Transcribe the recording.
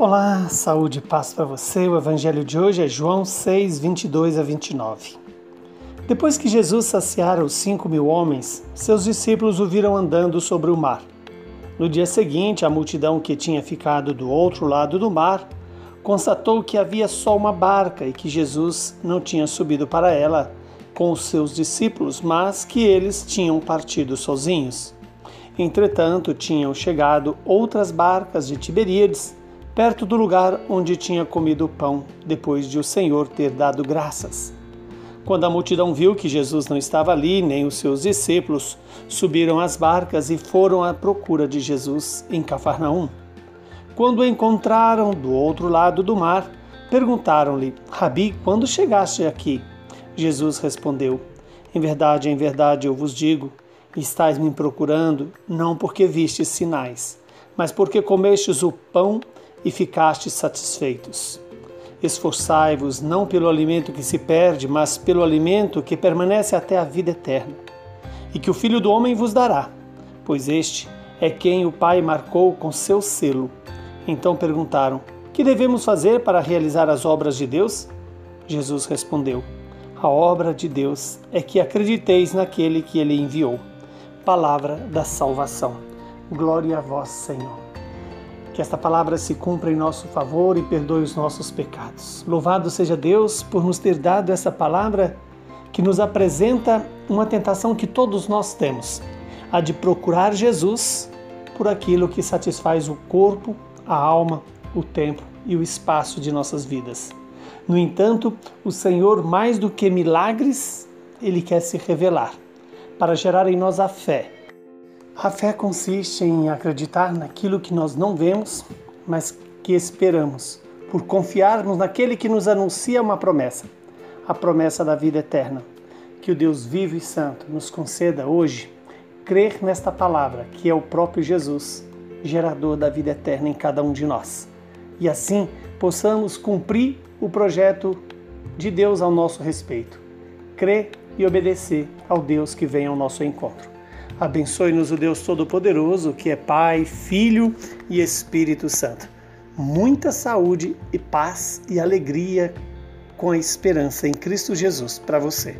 Olá, saúde e paz para você. O evangelho de hoje é João 6, 22 a 29. Depois que Jesus saciara os cinco mil homens, seus discípulos o viram andando sobre o mar. No dia seguinte, a multidão que tinha ficado do outro lado do mar constatou que havia só uma barca e que Jesus não tinha subido para ela com os seus discípulos, mas que eles tinham partido sozinhos. Entretanto, tinham chegado outras barcas de Tiberíades perto do lugar onde tinha comido o pão, depois de o Senhor ter dado graças. Quando a multidão viu que Jesus não estava ali, nem os seus discípulos, subiram às barcas e foram à procura de Jesus em Cafarnaum. Quando o encontraram do outro lado do mar, perguntaram-lhe: Rabi, quando chegaste aqui? Jesus respondeu: Em verdade, em verdade eu vos digo, estáis me procurando, não porque vistes sinais, mas porque comestes o pão e ficastes satisfeitos. Esforçai-vos não pelo alimento que se perde, mas pelo alimento que permanece até a vida eterna, e que o Filho do Homem vos dará, pois este é quem o Pai marcou com seu selo. Então perguntaram: Que devemos fazer para realizar as obras de Deus? Jesus respondeu: A obra de Deus é que acrediteis naquele que ele enviou. Palavra da salvação. Glória a vós, Senhor. Que esta palavra se cumpra em nosso favor e perdoe os nossos pecados. Louvado seja Deus por nos ter dado essa palavra que nos apresenta uma tentação que todos nós temos, a de procurar Jesus por aquilo que satisfaz o corpo, a alma, o tempo e o espaço de nossas vidas. No entanto, o Senhor, mais do que milagres, ele quer se revelar para gerar em nós a fé a fé consiste em acreditar naquilo que nós não vemos, mas que esperamos, por confiarmos naquele que nos anuncia uma promessa, a promessa da vida eterna. Que o Deus vivo e santo nos conceda hoje crer nesta palavra, que é o próprio Jesus, gerador da vida eterna em cada um de nós. E assim possamos cumprir o projeto de Deus ao nosso respeito. Crer e obedecer ao Deus que vem ao nosso encontro. Abençoe-nos o Deus Todo-Poderoso, que é Pai, Filho e Espírito Santo. Muita saúde e paz e alegria com a esperança em Cristo Jesus para você.